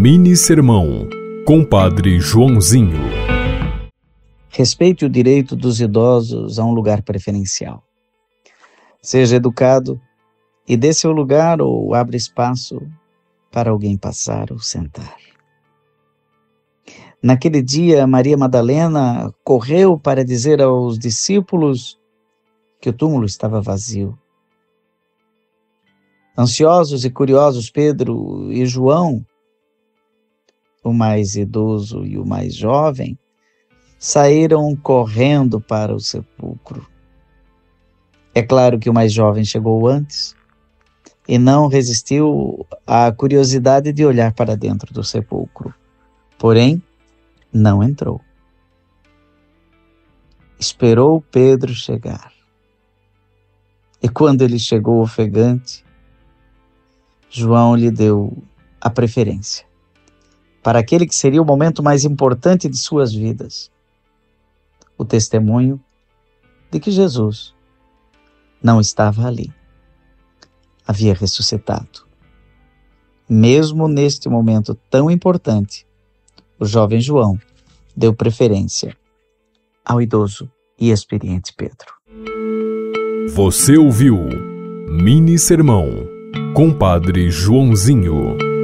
Mini Sermão, Compadre Joãozinho. Respeite o direito dos idosos a um lugar preferencial. Seja educado e dê seu lugar ou abra espaço para alguém passar ou sentar. Naquele dia, Maria Madalena correu para dizer aos discípulos que o túmulo estava vazio. Ansiosos e curiosos, Pedro e João, o mais idoso e o mais jovem, saíram correndo para o sepulcro. É claro que o mais jovem chegou antes e não resistiu à curiosidade de olhar para dentro do sepulcro. Porém, não entrou. Esperou Pedro chegar. E quando ele chegou ofegante, João lhe deu a preferência para aquele que seria o momento mais importante de suas vidas o testemunho de que Jesus não estava ali. Havia ressuscitado. Mesmo neste momento tão importante, o jovem João deu preferência ao idoso e experiente Pedro. Você ouviu Mini Sermão, Compadre Joãozinho.